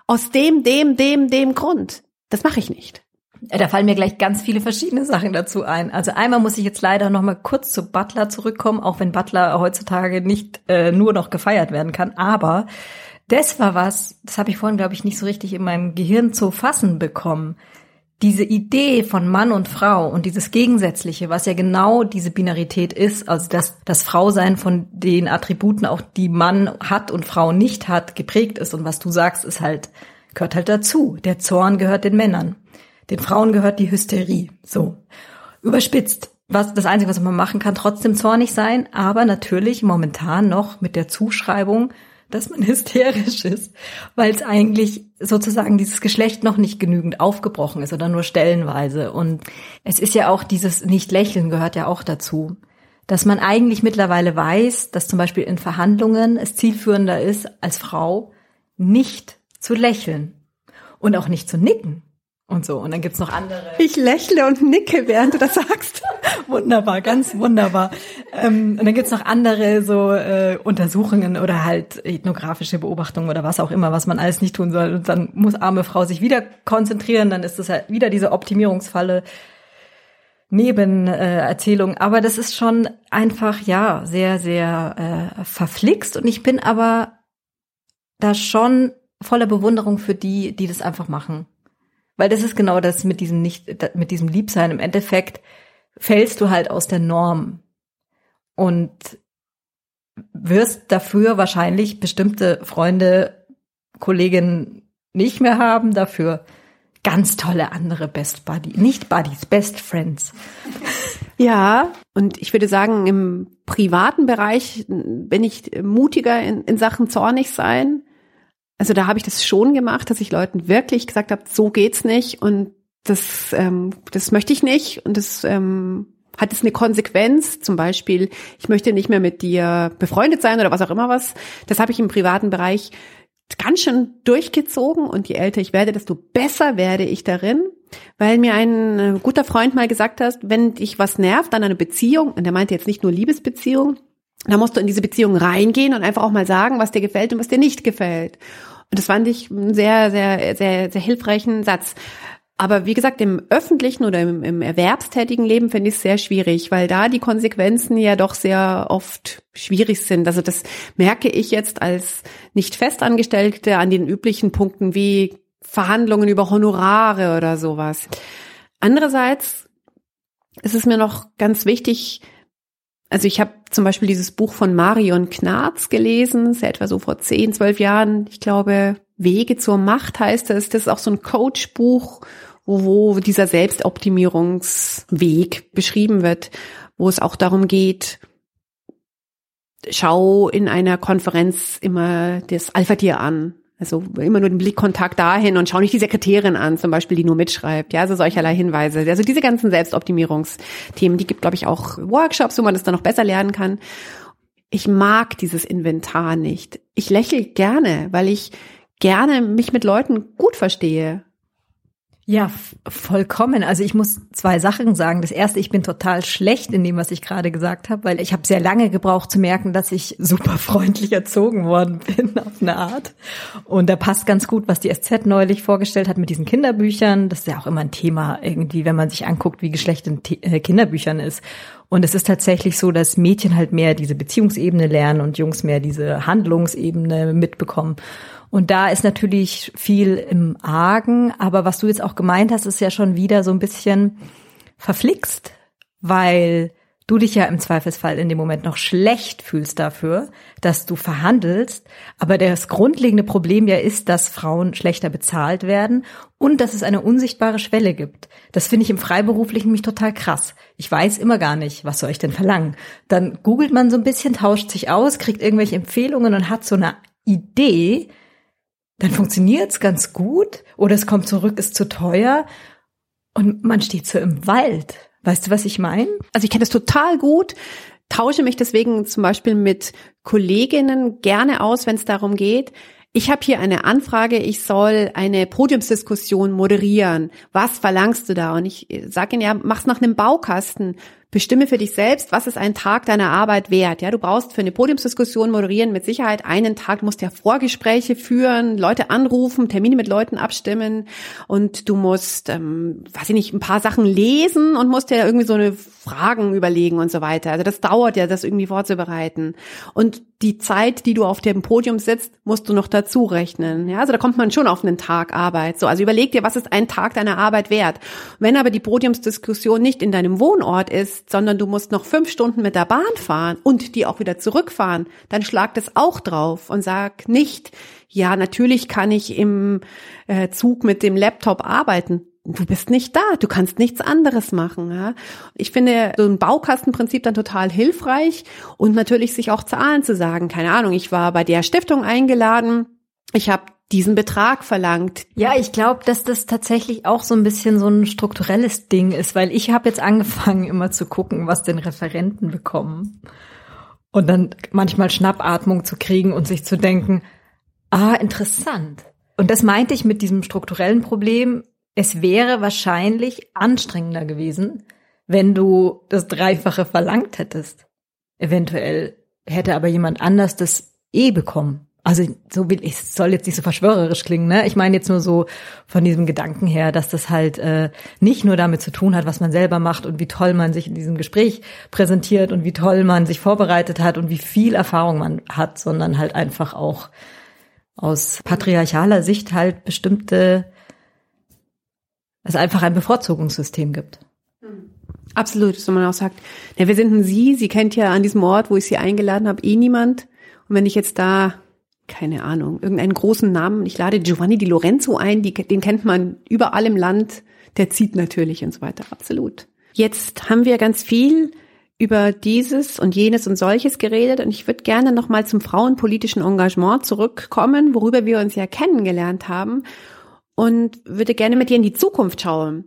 aus dem, dem, dem, dem Grund. Das mache ich nicht. Da fallen mir gleich ganz viele verschiedene Sachen dazu ein. Also einmal muss ich jetzt leider noch mal kurz zu Butler zurückkommen, auch wenn Butler heutzutage nicht äh, nur noch gefeiert werden kann. Aber das war was, das habe ich vorhin, glaube ich, nicht so richtig in meinem Gehirn zu fassen bekommen diese Idee von Mann und Frau und dieses Gegensätzliche, was ja genau diese Binarität ist, also dass das Frausein von den Attributen auch, die Mann hat und Frau nicht hat, geprägt ist. Und was du sagst, ist halt gehört halt dazu. Der Zorn gehört den Männern. Den Frauen gehört die Hysterie. So. Überspitzt. Was, das Einzige, was man machen kann, trotzdem zornig sein, aber natürlich momentan noch mit der Zuschreibung, dass man hysterisch ist, weil es eigentlich sozusagen dieses Geschlecht noch nicht genügend aufgebrochen ist oder nur stellenweise. Und es ist ja auch dieses Nicht-Lächeln gehört ja auch dazu, dass man eigentlich mittlerweile weiß, dass zum Beispiel in Verhandlungen es zielführender ist, als Frau nicht zu lächeln und auch nicht zu nicken und so. Und dann gibt's noch andere. Ich lächle und nicke, während du das sagst. wunderbar, ganz wunderbar. Ähm, und dann gibt's noch andere so äh, Untersuchungen oder halt ethnografische Beobachtungen oder was auch immer, was man alles nicht tun soll. Und dann muss arme Frau sich wieder konzentrieren, dann ist das ja wieder diese Optimierungsfalle. Nebenerzählung, äh, aber das ist schon einfach ja sehr sehr äh, verflixt und ich bin aber da schon voller Bewunderung für die, die das einfach machen. Weil das ist genau das mit diesem nicht, mit diesem Liebsein. Im Endeffekt fällst du halt aus der Norm und wirst dafür wahrscheinlich bestimmte Freunde, Kolleginnen nicht mehr haben, dafür ganz tolle andere Best Buddies, nicht Buddies, Best Friends. Ja, und ich würde sagen, im privaten Bereich bin ich mutiger in, in Sachen zornig sein. Also da habe ich das schon gemacht, dass ich Leuten wirklich gesagt habe, so geht's nicht und das, ähm, das möchte ich nicht und das ähm, hat es eine Konsequenz, zum Beispiel, ich möchte nicht mehr mit dir befreundet sein oder was auch immer was. Das habe ich im privaten Bereich ganz schön durchgezogen und je älter ich werde, desto besser werde ich darin, weil mir ein äh, guter Freund mal gesagt hat, wenn dich was nervt an einer Beziehung, und er meinte jetzt nicht nur Liebesbeziehung, da musst du in diese Beziehung reingehen und einfach auch mal sagen, was dir gefällt und was dir nicht gefällt. Und das fand ich einen sehr, sehr, sehr, sehr hilfreichen Satz. Aber wie gesagt, im öffentlichen oder im, im erwerbstätigen Leben finde ich es sehr schwierig, weil da die Konsequenzen ja doch sehr oft schwierig sind. Also das merke ich jetzt als nicht Festangestellte an den üblichen Punkten wie Verhandlungen über Honorare oder sowas. Andererseits ist es mir noch ganz wichtig, also ich habe zum Beispiel dieses Buch von Marion Knarz gelesen, das ist etwa so vor zehn, zwölf Jahren. Ich glaube, Wege zur Macht heißt es. Das ist auch so ein Coach-Buch, wo, dieser Selbstoptimierungsweg beschrieben wird, wo es auch darum geht, schau in einer Konferenz immer das Alpha-Tier an. Also immer nur den Blickkontakt dahin und schau nicht die Sekretärin an, zum Beispiel, die nur mitschreibt. Ja, also solcherlei Hinweise. Also diese ganzen Selbstoptimierungsthemen, die gibt, glaube ich, auch Workshops, wo man das dann noch besser lernen kann. Ich mag dieses Inventar nicht. Ich lächle gerne, weil ich gerne mich mit Leuten gut verstehe. Ja, vollkommen. Also ich muss zwei Sachen sagen. Das erste, ich bin total schlecht in dem, was ich gerade gesagt habe, weil ich habe sehr lange gebraucht zu merken, dass ich super freundlich erzogen worden bin auf eine Art. Und da passt ganz gut, was die SZ neulich vorgestellt hat mit diesen Kinderbüchern. Das ist ja auch immer ein Thema irgendwie, wenn man sich anguckt, wie Geschlecht in äh, Kinderbüchern ist. Und es ist tatsächlich so, dass Mädchen halt mehr diese Beziehungsebene lernen und Jungs mehr diese Handlungsebene mitbekommen. Und da ist natürlich viel im Argen, aber was du jetzt auch gemeint hast, ist ja schon wieder so ein bisschen verflixt, weil du dich ja im Zweifelsfall in dem Moment noch schlecht fühlst dafür, dass du verhandelst. Aber das grundlegende Problem ja ist, dass Frauen schlechter bezahlt werden und dass es eine unsichtbare Schwelle gibt. Das finde ich im Freiberuflichen mich total krass. Ich weiß immer gar nicht, was soll ich denn verlangen. Dann googelt man so ein bisschen, tauscht sich aus, kriegt irgendwelche Empfehlungen und hat so eine Idee, dann funktioniert's ganz gut oder es kommt zurück, ist zu teuer und man steht so im Wald. Weißt du, was ich meine? Also ich kenne das total gut, tausche mich deswegen zum Beispiel mit Kolleginnen gerne aus, wenn es darum geht, ich habe hier eine Anfrage, ich soll eine Podiumsdiskussion moderieren. Was verlangst du da? Und ich sage ihnen ja, mach's nach einem Baukasten. Bestimme für dich selbst, was ist ein Tag deiner Arbeit wert. Ja, du brauchst für eine Podiumsdiskussion moderieren mit Sicherheit einen Tag. Du musst ja Vorgespräche führen, Leute anrufen, Termine mit Leuten abstimmen und du musst, ähm, weiß ich nicht, ein paar Sachen lesen und musst dir irgendwie so eine Fragen überlegen und so weiter. Also das dauert ja, das irgendwie vorzubereiten. Und die Zeit, die du auf dem Podium sitzt, musst du noch dazu rechnen. Ja, also da kommt man schon auf einen Tag Arbeit. So, also überleg dir, was ist ein Tag deiner Arbeit wert? Wenn aber die Podiumsdiskussion nicht in deinem Wohnort ist, bist, sondern du musst noch fünf Stunden mit der Bahn fahren und die auch wieder zurückfahren, dann schlag das auch drauf und sag nicht, ja, natürlich kann ich im äh, Zug mit dem Laptop arbeiten. Du bist nicht da, du kannst nichts anderes machen. Ja? Ich finde so ein Baukastenprinzip dann total hilfreich und natürlich sich auch Zahlen zu sagen. Keine Ahnung, ich war bei der Stiftung eingeladen, ich habe diesen Betrag verlangt. Ja, ich glaube, dass das tatsächlich auch so ein bisschen so ein strukturelles Ding ist, weil ich habe jetzt angefangen, immer zu gucken, was den Referenten bekommen. Und dann manchmal Schnappatmung zu kriegen und sich zu denken, ah, interessant. Und das meinte ich mit diesem strukturellen Problem. Es wäre wahrscheinlich anstrengender gewesen, wenn du das Dreifache verlangt hättest. Eventuell hätte aber jemand anders das eh bekommen also so will ich, soll jetzt nicht so verschwörerisch klingen, ne? Ich meine jetzt nur so von diesem Gedanken her, dass das halt äh, nicht nur damit zu tun hat, was man selber macht und wie toll man sich in diesem Gespräch präsentiert und wie toll man sich vorbereitet hat und wie viel Erfahrung man hat, sondern halt einfach auch aus patriarchaler Sicht halt bestimmte, es einfach ein Bevorzugungssystem gibt. Absolut, so man auch sagt, ja, wir sind ein Sie, Sie kennt ja an diesem Ort, wo ich Sie eingeladen habe, eh niemand. Und wenn ich jetzt da keine Ahnung, irgendeinen großen Namen. Ich lade Giovanni Di Lorenzo ein, die, den kennt man überall im Land. Der zieht natürlich und so weiter. Absolut. Jetzt haben wir ganz viel über dieses und jenes und solches geredet und ich würde gerne nochmal zum frauenpolitischen Engagement zurückkommen, worüber wir uns ja kennengelernt haben und würde gerne mit dir in die Zukunft schauen.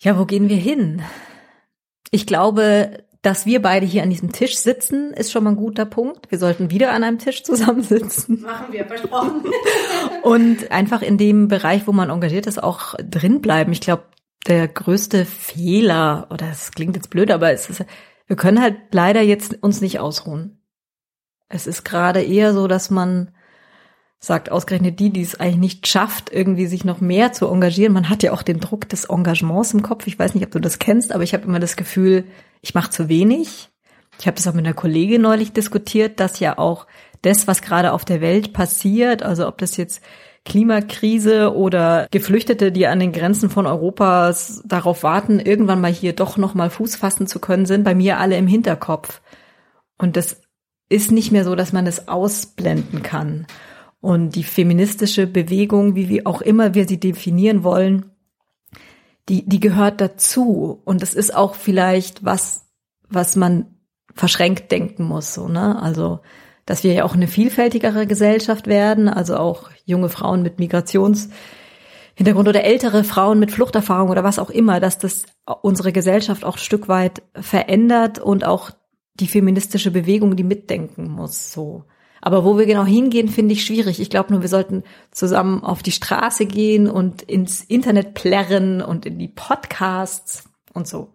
Ja, wo gehen wir hin? Ich glaube, dass wir beide hier an diesem Tisch sitzen, ist schon mal ein guter Punkt. Wir sollten wieder an einem Tisch zusammensitzen. Machen wir, versprochen. Und einfach in dem Bereich, wo man engagiert ist, auch drin bleiben. Ich glaube, der größte Fehler, oder es klingt jetzt blöd, aber es ist, wir können halt leider jetzt uns nicht ausruhen. Es ist gerade eher so, dass man sagt ausgerechnet die, die es eigentlich nicht schafft, irgendwie sich noch mehr zu engagieren. Man hat ja auch den Druck des Engagements im Kopf. Ich weiß nicht, ob du das kennst, aber ich habe immer das Gefühl, ich mache zu wenig. Ich habe das auch mit einer Kollegin neulich diskutiert, dass ja auch das, was gerade auf der Welt passiert, also ob das jetzt Klimakrise oder Geflüchtete, die an den Grenzen von Europas darauf warten, irgendwann mal hier doch noch mal Fuß fassen zu können, sind bei mir alle im Hinterkopf. Und das ist nicht mehr so, dass man es ausblenden kann. Und die feministische Bewegung, wie wir auch immer wir sie definieren wollen, die, die gehört dazu. Und es ist auch vielleicht was, was man verschränkt denken muss, so, ne? Also, dass wir ja auch eine vielfältigere Gesellschaft werden, also auch junge Frauen mit Migrationshintergrund oder ältere Frauen mit Fluchterfahrung oder was auch immer, dass das unsere Gesellschaft auch ein Stück weit verändert und auch die feministische Bewegung, die mitdenken muss, so. Aber wo wir genau hingehen, finde ich schwierig. Ich glaube nur, wir sollten zusammen auf die Straße gehen und ins Internet plärren und in die Podcasts und so.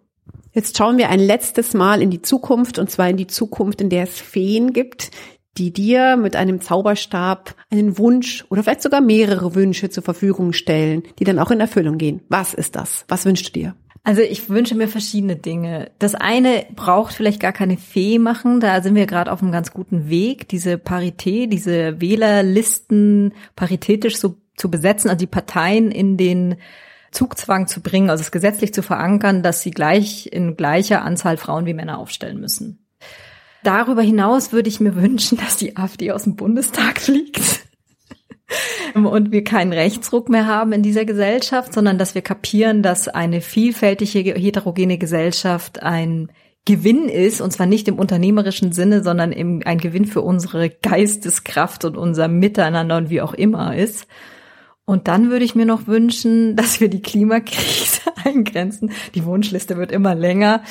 Jetzt schauen wir ein letztes Mal in die Zukunft und zwar in die Zukunft, in der es Feen gibt, die dir mit einem Zauberstab einen Wunsch oder vielleicht sogar mehrere Wünsche zur Verfügung stellen, die dann auch in Erfüllung gehen. Was ist das? Was wünschst du dir? Also ich wünsche mir verschiedene Dinge. Das eine braucht vielleicht gar keine Fee machen, da sind wir gerade auf einem ganz guten Weg, diese Parität, diese Wählerlisten paritätisch so zu besetzen, also die Parteien in den Zugzwang zu bringen, also es gesetzlich zu verankern, dass sie gleich in gleicher Anzahl Frauen wie Männer aufstellen müssen. Darüber hinaus würde ich mir wünschen, dass die AfD aus dem Bundestag fliegt und wir keinen Rechtsruck mehr haben in dieser Gesellschaft, sondern dass wir kapieren, dass eine vielfältige, heterogene Gesellschaft ein Gewinn ist, und zwar nicht im unternehmerischen Sinne, sondern im, ein Gewinn für unsere Geisteskraft und unser Miteinander und wie auch immer ist. Und dann würde ich mir noch wünschen, dass wir die Klimakrise eingrenzen. Die Wunschliste wird immer länger.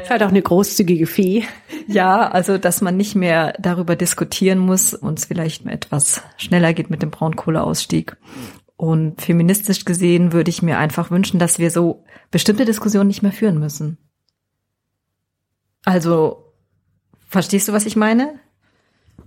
Ist halt auch eine großzügige Fee. Ja, also dass man nicht mehr darüber diskutieren muss und es vielleicht etwas schneller geht mit dem Braunkohleausstieg. Und feministisch gesehen würde ich mir einfach wünschen, dass wir so bestimmte Diskussionen nicht mehr führen müssen. Also, verstehst du, was ich meine?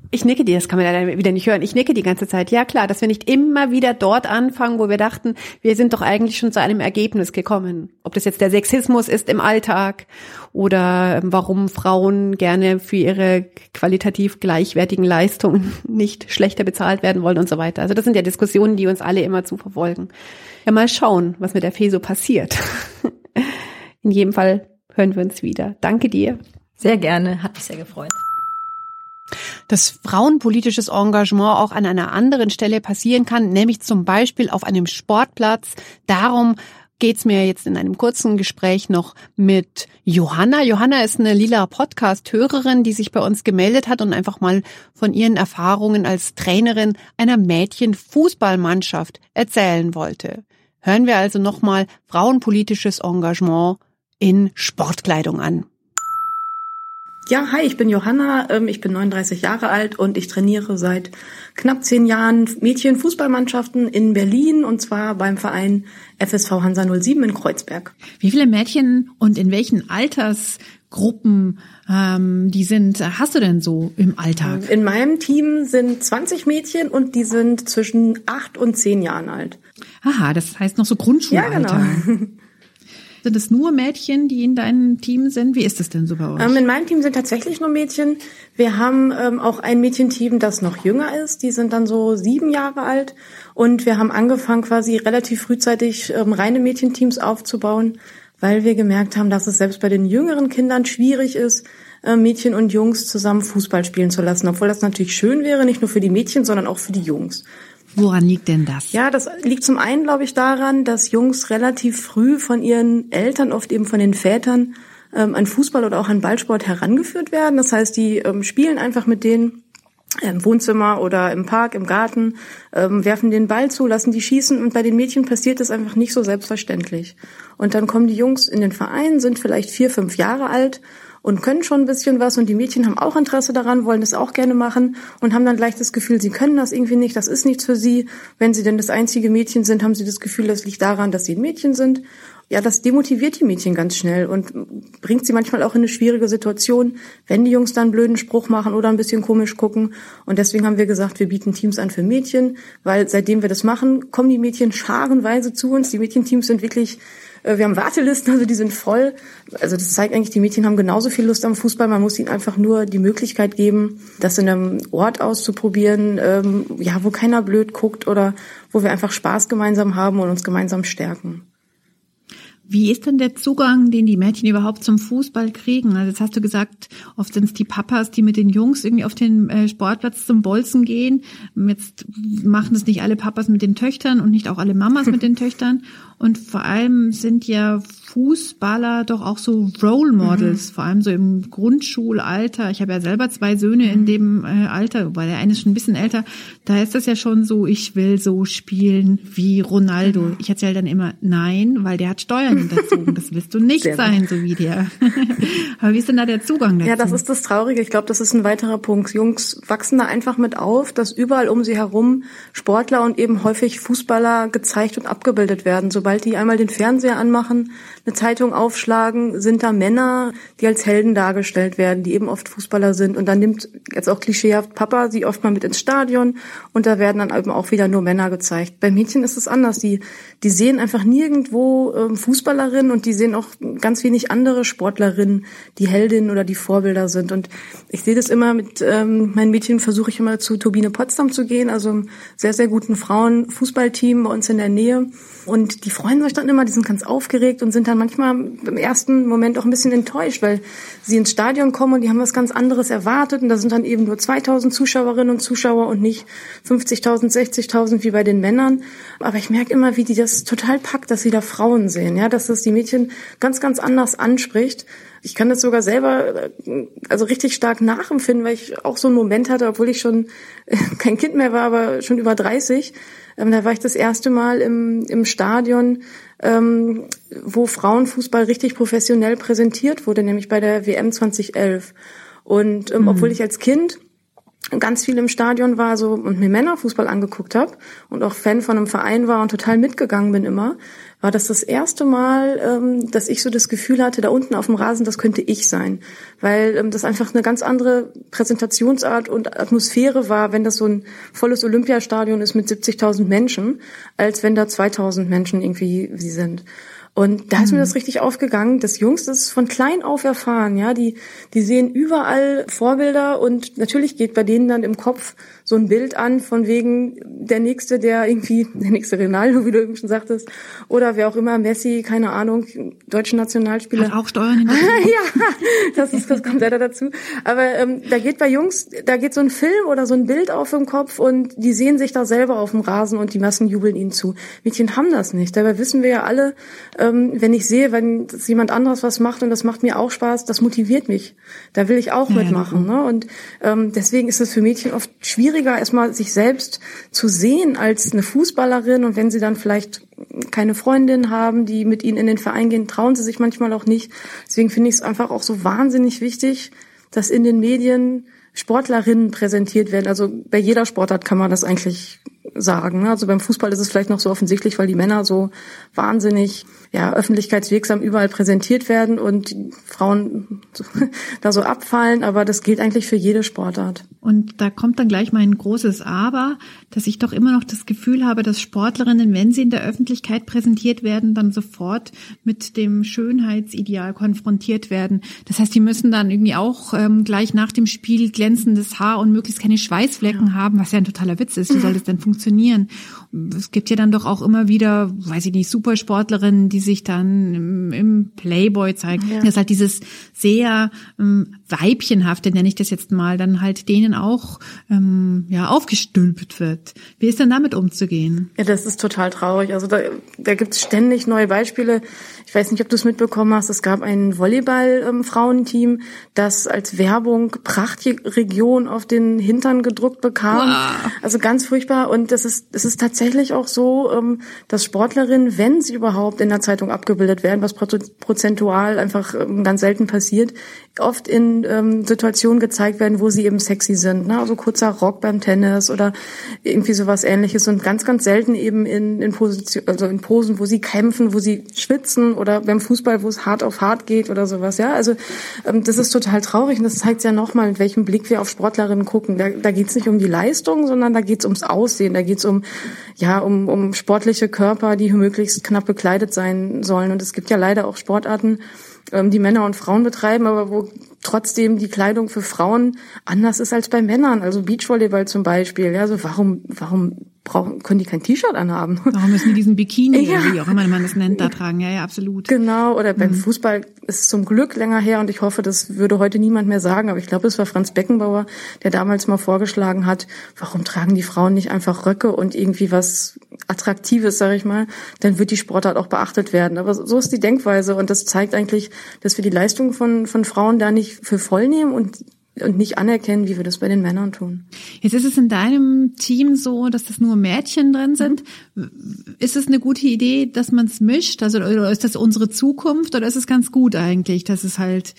Ich nicke dir, das kann man leider wieder nicht hören. Ich nicke die ganze Zeit. Ja klar, dass wir nicht immer wieder dort anfangen, wo wir dachten, wir sind doch eigentlich schon zu einem Ergebnis gekommen. Ob das jetzt der Sexismus ist im Alltag oder ähm, warum Frauen gerne für ihre qualitativ gleichwertigen Leistungen nicht schlechter bezahlt werden wollen und so weiter. Also das sind ja Diskussionen, die uns alle immer zu verfolgen. Ja, mal schauen, was mit der Fee so passiert. In jedem Fall hören wir uns wieder. Danke dir. Sehr gerne, hat mich sehr gefreut. Dass frauenpolitisches Engagement auch an einer anderen Stelle passieren kann, nämlich zum Beispiel auf einem Sportplatz. Darum geht's mir jetzt in einem kurzen Gespräch noch mit Johanna. Johanna ist eine lila Podcast-Hörerin, die sich bei uns gemeldet hat und einfach mal von ihren Erfahrungen als Trainerin einer Mädchenfußballmannschaft erzählen wollte. Hören wir also nochmal frauenpolitisches Engagement in Sportkleidung an. Ja, hi, ich bin Johanna, ähm, ich bin 39 Jahre alt und ich trainiere seit knapp zehn Jahren Mädchenfußballmannschaften in Berlin und zwar beim Verein FSV Hansa 07 in Kreuzberg. Wie viele Mädchen und in welchen Altersgruppen ähm, die sind, hast du denn so im Alltag? In meinem Team sind 20 Mädchen und die sind zwischen acht und zehn Jahren alt. Aha, das heißt noch so Grundschulalter. Ja, genau. Sind es nur Mädchen, die in deinem Team sind? Wie ist es denn so bei euch? Ähm, in meinem Team sind tatsächlich nur Mädchen. Wir haben ähm, auch ein Mädchenteam, das noch jünger ist. Die sind dann so sieben Jahre alt. Und wir haben angefangen, quasi relativ frühzeitig ähm, reine Mädchenteams aufzubauen, weil wir gemerkt haben, dass es selbst bei den jüngeren Kindern schwierig ist, äh, Mädchen und Jungs zusammen Fußball spielen zu lassen. Obwohl das natürlich schön wäre, nicht nur für die Mädchen, sondern auch für die Jungs. Woran liegt denn das? Ja, das liegt zum einen, glaube ich, daran, dass Jungs relativ früh von ihren Eltern, oft eben von den Vätern, ähm, an Fußball oder auch an Ballsport herangeführt werden. Das heißt, die ähm, spielen einfach mit denen im Wohnzimmer oder im Park, im Garten, ähm, werfen den Ball zu, lassen die schießen und bei den Mädchen passiert das einfach nicht so selbstverständlich. Und dann kommen die Jungs in den Verein, sind vielleicht vier, fünf Jahre alt und können schon ein bisschen was und die Mädchen haben auch Interesse daran, wollen das auch gerne machen und haben dann gleich das Gefühl, sie können das irgendwie nicht, das ist nichts für sie. Wenn sie denn das einzige Mädchen sind, haben sie das Gefühl, das liegt daran, dass sie ein Mädchen sind. Ja, das demotiviert die Mädchen ganz schnell und bringt sie manchmal auch in eine schwierige Situation, wenn die Jungs dann einen blöden Spruch machen oder ein bisschen komisch gucken. Und deswegen haben wir gesagt, wir bieten Teams an für Mädchen, weil seitdem wir das machen, kommen die Mädchen scharenweise zu uns. Die Mädchenteams sind wirklich äh, wir haben Wartelisten, also die sind voll. Also das zeigt eigentlich, die Mädchen haben genauso viel Lust am Fußball. Man muss ihnen einfach nur die Möglichkeit geben, das in einem Ort auszuprobieren, ähm, ja, wo keiner blöd guckt oder wo wir einfach Spaß gemeinsam haben und uns gemeinsam stärken. Wie ist denn der Zugang, den die Mädchen überhaupt zum Fußball kriegen? Also jetzt hast du gesagt, oft sind es die Papas, die mit den Jungs irgendwie auf den äh, Sportplatz zum Bolzen gehen. Jetzt machen es nicht alle Papas mit den Töchtern und nicht auch alle Mamas mit den Töchtern. Und vor allem sind ja Fußballer doch auch so Role Models, mhm. vor allem so im Grundschulalter. Ich habe ja selber zwei Söhne in dem äh, Alter, weil der eine ist schon ein bisschen älter. Da ist das ja schon so, ich will so spielen wie Ronaldo. Mhm. Ich erzähle dann immer, nein, weil der hat Steuern hinterzogen. Das willst du nicht Sehr sein, so wie der. Aber wie ist denn da der Zugang dazu? Ja, das ist das Traurige. Ich glaube, das ist ein weiterer Punkt. Jungs wachsen da einfach mit auf, dass überall um sie herum Sportler und eben häufig Fußballer gezeigt und abgebildet werden. Sobald die einmal den Fernseher anmachen, eine Zeitung aufschlagen, sind da Männer, die als Helden dargestellt werden, die eben oft Fußballer sind. Und dann nimmt jetzt auch klischeehaft Papa sie oft mal mit ins Stadion und da werden dann eben auch wieder nur Männer gezeigt. Bei Mädchen ist es anders. Die, die sehen einfach nirgendwo ähm, Fußballerinnen und die sehen auch ganz wenig andere Sportlerinnen, die Heldinnen oder die Vorbilder sind. Und ich sehe das immer mit ähm, meinen Mädchen, versuche ich immer zu Turbine Potsdam zu gehen, also einem sehr, sehr guten Frauenfußballteam bei uns in der Nähe. Und die freuen sich dann immer, die sind ganz aufgeregt und sind dann manchmal im ersten Moment auch ein bisschen enttäuscht, weil sie ins Stadion kommen und die haben was ganz anderes erwartet und da sind dann eben nur 2000 Zuschauerinnen und Zuschauer und nicht 50.000, 60.000 wie bei den Männern. Aber ich merke immer, wie die das total packt, dass sie da Frauen sehen, ja, dass das die Mädchen ganz, ganz anders anspricht. Ich kann das sogar selber also richtig stark nachempfinden, weil ich auch so einen Moment hatte, obwohl ich schon kein Kind mehr war, aber schon über 30. Ähm, da war ich das erste Mal im, im Stadion ähm, wo Frauenfußball richtig professionell präsentiert wurde, nämlich bei der WM 2011. Und ähm, mhm. obwohl ich als Kind ganz viel im Stadion war so und mir Männerfußball angeguckt habe und auch Fan von einem Verein war und total mitgegangen bin immer, war das das erste Mal, ähm, dass ich so das Gefühl hatte, da unten auf dem Rasen, das könnte ich sein, weil ähm, das einfach eine ganz andere Präsentationsart und Atmosphäre war, wenn das so ein volles Olympiastadion ist mit 70.000 Menschen, als wenn da 2.000 Menschen irgendwie sie sind. Und da ist mir das mhm. richtig aufgegangen, dass Jungs das von klein auf erfahren, ja, die, die sehen überall Vorbilder und natürlich geht bei denen dann im Kopf so ein Bild an von wegen der nächste, der irgendwie, der nächste Ronaldo, wie du eben schon sagtest, oder wer auch immer, Messi, keine Ahnung, deutschen Nationalspieler. Hat auch Steuern Ja, das, ist, das kommt leider dazu. Aber ähm, da geht bei Jungs, da geht so ein Film oder so ein Bild auf im Kopf und die sehen sich da selber auf dem Rasen und die Massen jubeln ihnen zu. Mädchen haben das nicht. Dabei wissen wir ja alle, ähm, wenn ich sehe, wenn jemand anderes was macht und das macht mir auch Spaß, das motiviert mich. Da will ich auch ja, mitmachen. Ne? Und ähm, deswegen ist es für Mädchen oft schwieriger, erstmal sich selbst zu sehen als eine Fußballerin. Und wenn sie dann vielleicht keine Freundin haben, die mit ihnen in den Verein gehen, trauen sie sich manchmal auch nicht. Deswegen finde ich es einfach auch so wahnsinnig wichtig, dass in den Medien Sportlerinnen präsentiert werden. Also bei jeder Sportart kann man das eigentlich sagen. Ne? Also beim Fußball ist es vielleicht noch so offensichtlich, weil die Männer so wahnsinnig ja, öffentlichkeitswirksam überall präsentiert werden und Frauen da so abfallen, aber das gilt eigentlich für jede Sportart. Und da kommt dann gleich mein großes Aber, dass ich doch immer noch das Gefühl habe, dass Sportlerinnen, wenn sie in der Öffentlichkeit präsentiert werden, dann sofort mit dem Schönheitsideal konfrontiert werden. Das heißt, die müssen dann irgendwie auch ähm, gleich nach dem Spiel glänzendes Haar und möglichst keine Schweißflecken ja. haben, was ja ein totaler Witz ist. Wie soll das denn funktionieren? Es gibt ja dann doch auch immer wieder, weiß ich nicht, Supersportlerinnen, die sich dann im, im Playboy zeigen. Ja. Das ist halt dieses sehr ähm, weibchenhafte, nenne ich das jetzt mal, dann halt denen auch ähm, ja aufgestülpt wird. Wie ist denn damit umzugehen? Ja, das ist total traurig. Also da, da gibt es ständig neue Beispiele. Ich weiß nicht, ob du es mitbekommen hast. Es gab ein Volleyball-Frauenteam, das als Werbung Prachtregion auf den Hintern gedruckt bekam. Wow. Also ganz furchtbar. Und das ist, es ist tatsächlich auch so, ähm, dass Sportlerinnen, wenn sie überhaupt in der Zeitung abgebildet werden, was prozentual einfach ähm, ganz selten passiert, oft in ähm, Situationen gezeigt werden, wo sie eben sexy sind. Ne? Also kurzer Rock beim Tennis oder irgendwie sowas ähnliches und ganz, ganz selten eben in, in Position, also in Posen, wo sie kämpfen, wo sie schwitzen oder beim Fußball, wo es hart auf hart geht oder sowas. Ja, also ähm, das ist total traurig und das zeigt ja nochmal, mit welchem Blick wir auf Sportlerinnen gucken. Da, da geht es nicht um die Leistung, sondern da geht es ums Aussehen, da geht es um ja um, um sportliche Körper, die möglichst knapp bekleidet sein sollen. Und es gibt ja leider auch Sportarten, die Männer und Frauen betreiben, aber wo trotzdem die Kleidung für Frauen anders ist als bei Männern. Also Beachvolleyball zum Beispiel. Ja, also warum, warum brauchen, können die kein T-Shirt anhaben? Warum müssen die diesen Bikini, ja. wie auch immer man das nennt, da tragen? Ja, ja, absolut. Genau. Oder beim mhm. Fußball ist es zum Glück länger her und ich hoffe, das würde heute niemand mehr sagen. Aber ich glaube, es war Franz Beckenbauer, der damals mal vorgeschlagen hat, warum tragen die Frauen nicht einfach Röcke und irgendwie was Attraktives, sage ich mal? Dann wird die Sportart auch beachtet werden. Aber so ist die Denkweise und das zeigt eigentlich, dass wir die Leistung von, von Frauen da nicht für voll nehmen und und nicht anerkennen, wie wir das bei den Männern tun. Jetzt ist es in deinem Team so, dass das nur Mädchen drin sind. Ist es eine gute Idee, dass man es mischt? Also oder ist das unsere Zukunft oder ist es ganz gut eigentlich, dass es halt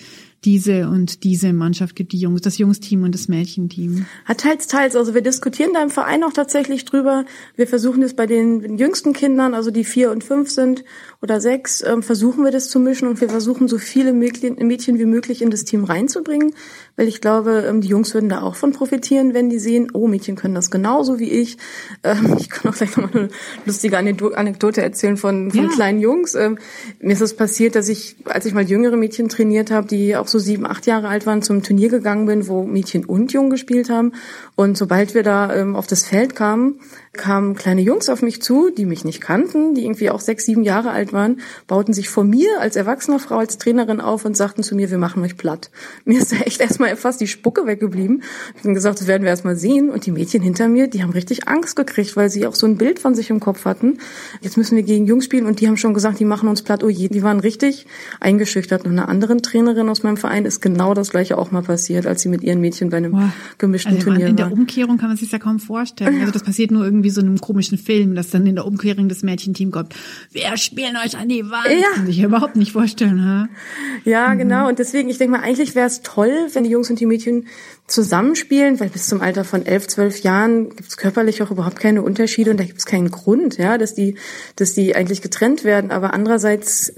diese und diese Mannschaft gibt, die Jungs, das Jungsteam und das Mädchenteam? Hat teils, teils. Also wir diskutieren da im Verein auch tatsächlich drüber. Wir versuchen es bei den jüngsten Kindern, also die vier und fünf sind oder sechs, ähm, versuchen wir das zu mischen und wir versuchen so viele Mädchen wie möglich in das Team reinzubringen, weil ich glaube, ähm, die Jungs würden da auch von profitieren, wenn die sehen, oh, Mädchen können das genauso wie ich. Ähm, ich kann auch gleich noch mal eine lustige Anekdote erzählen von, von ja. kleinen Jungs. Mir ist es passiert, dass ich, als ich mal jüngere Mädchen trainiert habe, die auch so sieben, acht Jahre alt waren, zum Turnier gegangen bin, wo Mädchen und Jungen gespielt haben. Und sobald wir da ähm, auf das Feld kamen, kamen kleine Jungs auf mich zu, die mich nicht kannten, die irgendwie auch sechs, sieben Jahre alt waren, bauten sich vor mir als erwachsener Frau, als Trainerin auf und sagten zu mir, wir machen euch platt. Mir ist da echt erstmal fast die Spucke weggeblieben. Ich habe gesagt, das werden wir erstmal sehen. Und die Mädchen hinter mir, die haben richtig Angst gekriegt, weil sie auch so ein Bild von sich im Kopf hatten. Jetzt müssen wir gegen Jungs spielen und die haben schon gesagt, die machen uns platt. Oh je, die waren richtig eingeschüchtert. Und einer anderen Trainerin aus meinem Verein ist genau das gleiche auch mal passiert, als sie mit ihren Mädchen bei einem Boah. gemischten also Turnier war. In der Umkehrung kann man sich ja kaum vorstellen. Also das passiert nur irgendwie so in einem komischen Film, dass dann in der Umkehrung das Mädchenteam kommt. Wir spielen euch an die Wand. Ja. Kann ich überhaupt nicht vorstellen. Ha? Ja, mhm. genau. Und deswegen, ich denke mal, eigentlich wäre es toll, wenn die Jungs und die Mädchen zusammenspielen, weil bis zum Alter von elf, zwölf Jahren gibt es körperlich auch überhaupt keine Unterschiede und da gibt es keinen Grund, ja, dass die, dass die eigentlich getrennt werden. Aber andererseits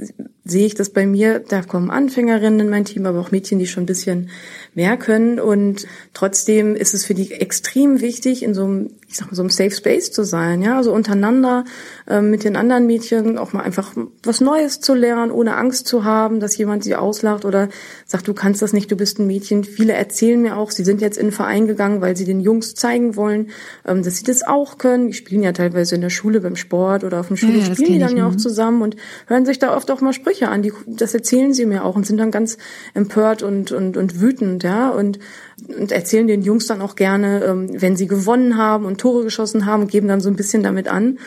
sehe ich das bei mir, da kommen Anfängerinnen in mein Team, aber auch Mädchen, die schon ein bisschen mehr können. Und trotzdem ist es für die extrem wichtig, in so einem ich sag mal, so ein Safe Space zu sein, ja, also untereinander äh, mit den anderen Mädchen auch mal einfach was Neues zu lernen, ohne Angst zu haben, dass jemand sie auslacht oder sagt, du kannst das nicht, du bist ein Mädchen. Viele erzählen mir auch, sie sind jetzt in den Verein gegangen, weil sie den Jungs zeigen wollen, ähm, dass sie das auch können. Die spielen ja teilweise in der Schule beim Sport oder auf dem Schule, ja, ja, spielen die dann ja auch mhm. zusammen und hören sich da oft auch mal Sprüche an. Die, das erzählen sie mir auch und sind dann ganz empört und, und, und wütend, ja, und, und erzählen den Jungs dann auch gerne, ähm, wenn sie gewonnen haben und Tore geschossen haben, geben dann so ein bisschen damit an.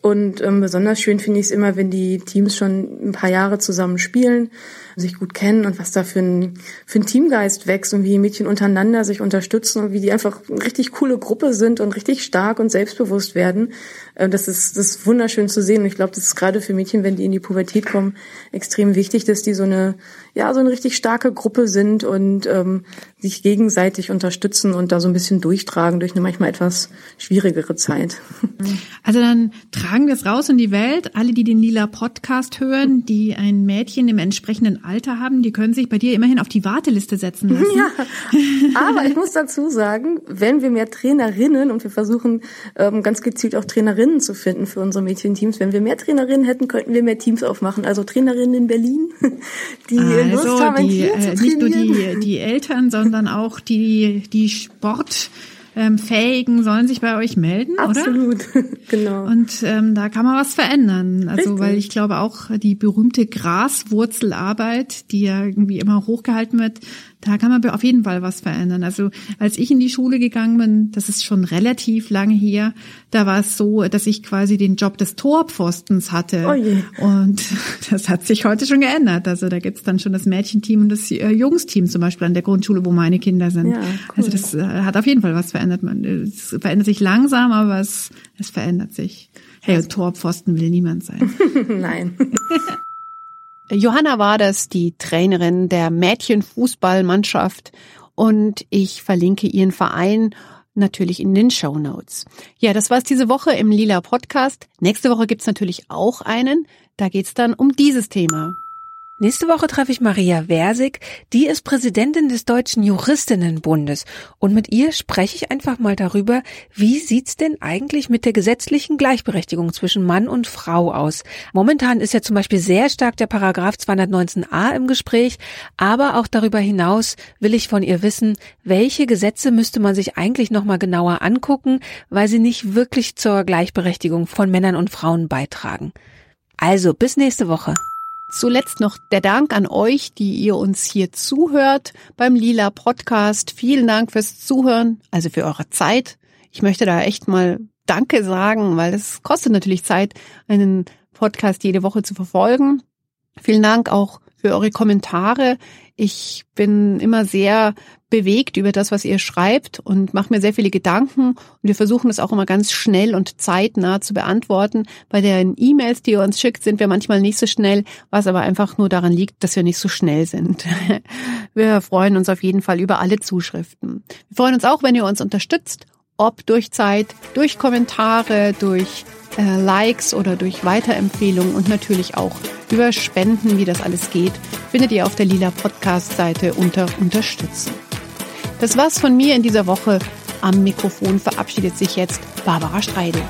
Und ähm, besonders schön finde ich es immer, wenn die Teams schon ein paar Jahre zusammen spielen sich gut kennen und was da für ein, für ein Teamgeist wächst und wie die Mädchen untereinander sich unterstützen und wie die einfach eine richtig coole Gruppe sind und richtig stark und selbstbewusst werden. Äh, das ist, das ist wunderschön zu sehen. Und ich glaube, das ist gerade für Mädchen, wenn die in die Pubertät kommen, extrem wichtig, dass die so eine, ja, so eine richtig starke Gruppe sind und ähm, sich gegenseitig unterstützen und da so ein bisschen durchtragen durch eine manchmal etwas schwierigere Zeit. Also dann tragen wir es raus in die Welt. Alle, die den Lila Podcast hören, die ein Mädchen im entsprechenden Alter haben, die können sich bei dir immerhin auf die Warteliste setzen lassen. Ja, aber ich muss dazu sagen, wenn wir mehr Trainerinnen und wir versuchen ähm, ganz gezielt auch Trainerinnen zu finden für unsere Mädchenteams, wenn wir mehr Trainerinnen hätten, könnten wir mehr Teams aufmachen. Also Trainerinnen in Berlin, die also, Lust haben, die, äh, nicht nur die, die Eltern, sondern auch die, die Sport Fähigen sollen sich bei euch melden, Absolut. oder? Absolut, genau. Und ähm, da kann man was verändern. Also Richtig. weil ich glaube auch die berühmte Graswurzelarbeit, die ja irgendwie immer hochgehalten wird, da kann man auf jeden Fall was verändern. Also als ich in die Schule gegangen bin, das ist schon relativ lange her, da war es so, dass ich quasi den Job des Torpfostens hatte. Oh und das hat sich heute schon geändert. Also da gibt's dann schon das Mädchenteam und das äh, Jungsteam zum Beispiel an der Grundschule, wo meine Kinder sind. Ja, cool. Also das äh, hat auf jeden Fall was verändert. es verändert sich langsam, aber es, es verändert sich. Hey, Torpfosten will niemand sein. Nein. Johanna war das, die Trainerin der Mädchenfußballmannschaft und ich verlinke ihren Verein natürlich in den Show Notes. Ja, das war's diese Woche im Lila Podcast. Nächste Woche gibt's natürlich auch einen. Da geht's dann um dieses Thema. Nächste Woche treffe ich Maria Versig, die ist Präsidentin des Deutschen Juristinnenbundes und mit ihr spreche ich einfach mal darüber, wie sieht's denn eigentlich mit der gesetzlichen Gleichberechtigung zwischen Mann und Frau aus? Momentan ist ja zum Beispiel sehr stark der Paragraph 219a im Gespräch, aber auch darüber hinaus will ich von ihr wissen, welche Gesetze müsste man sich eigentlich nochmal genauer angucken, weil sie nicht wirklich zur Gleichberechtigung von Männern und Frauen beitragen. Also bis nächste Woche. Zuletzt noch der Dank an euch, die ihr uns hier zuhört beim Lila Podcast. Vielen Dank fürs Zuhören, also für eure Zeit. Ich möchte da echt mal Danke sagen, weil es kostet natürlich Zeit, einen Podcast jede Woche zu verfolgen. Vielen Dank auch für eure Kommentare. Ich bin immer sehr bewegt über das, was ihr schreibt und mache mir sehr viele Gedanken. Und wir versuchen das auch immer ganz schnell und zeitnah zu beantworten. Bei den E-Mails, die ihr uns schickt, sind wir manchmal nicht so schnell, was aber einfach nur daran liegt, dass wir nicht so schnell sind. Wir freuen uns auf jeden Fall über alle Zuschriften. Wir freuen uns auch, wenn ihr uns unterstützt, ob durch Zeit, durch Kommentare, durch äh, Likes oder durch Weiterempfehlungen und natürlich auch über Spenden, wie das alles geht, findet ihr auf der Lila Podcast Seite unter Unterstützen. Das war's von mir in dieser Woche. Am Mikrofon verabschiedet sich jetzt Barbara Streidel.